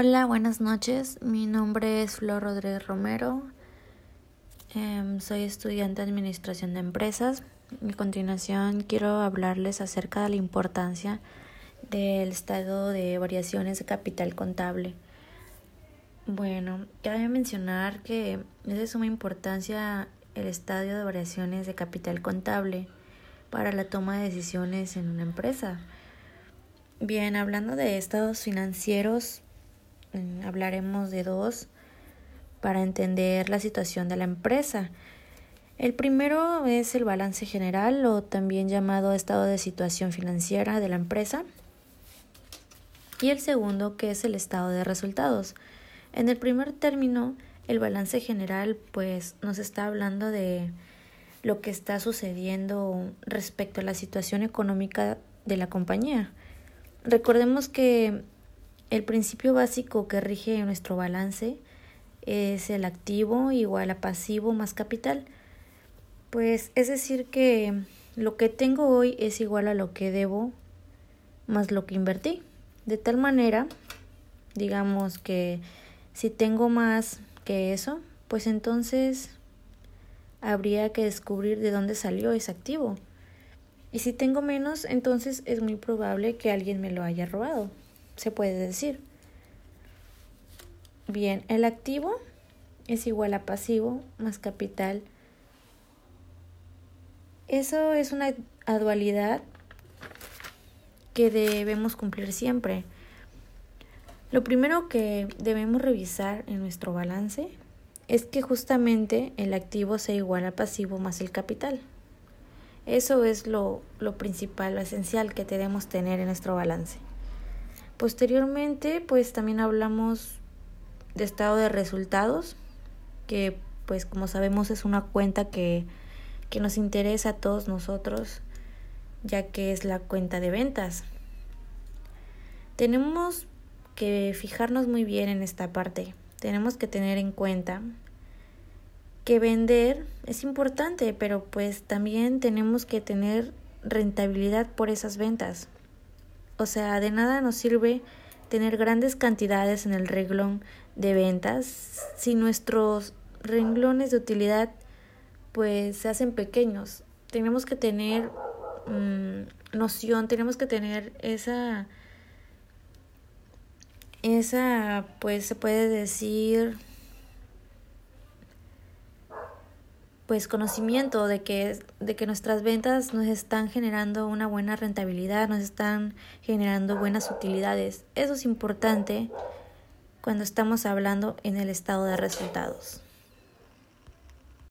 Hola, buenas noches. Mi nombre es Flor Rodríguez Romero. Em, soy estudiante de Administración de Empresas. A continuación quiero hablarles acerca de la importancia del estado de variaciones de capital contable. Bueno, cabe mencionar que es de suma importancia el estadio de variaciones de capital contable para la toma de decisiones en una empresa. Bien, hablando de estados financieros, hablaremos de dos para entender la situación de la empresa. El primero es el balance general o también llamado estado de situación financiera de la empresa. Y el segundo que es el estado de resultados. En el primer término, el balance general pues nos está hablando de lo que está sucediendo respecto a la situación económica de la compañía. Recordemos que el principio básico que rige nuestro balance es el activo igual a pasivo más capital. Pues es decir que lo que tengo hoy es igual a lo que debo más lo que invertí. De tal manera, digamos que si tengo más que eso, pues entonces habría que descubrir de dónde salió ese activo. Y si tengo menos, entonces es muy probable que alguien me lo haya robado se puede decir. Bien, el activo es igual a pasivo más capital. Eso es una dualidad que debemos cumplir siempre. Lo primero que debemos revisar en nuestro balance es que justamente el activo sea igual al pasivo más el capital. Eso es lo, lo principal, lo esencial que debemos tener en nuestro balance. Posteriormente, pues también hablamos de estado de resultados, que pues como sabemos es una cuenta que, que nos interesa a todos nosotros, ya que es la cuenta de ventas. Tenemos que fijarnos muy bien en esta parte. Tenemos que tener en cuenta que vender es importante, pero pues también tenemos que tener rentabilidad por esas ventas. O sea, de nada nos sirve tener grandes cantidades en el renglón de ventas si nuestros renglones de utilidad pues se hacen pequeños. Tenemos que tener mm, noción, tenemos que tener esa esa pues se puede decir pues conocimiento de que, de que nuestras ventas nos están generando una buena rentabilidad, nos están generando buenas utilidades. Eso es importante cuando estamos hablando en el estado de resultados.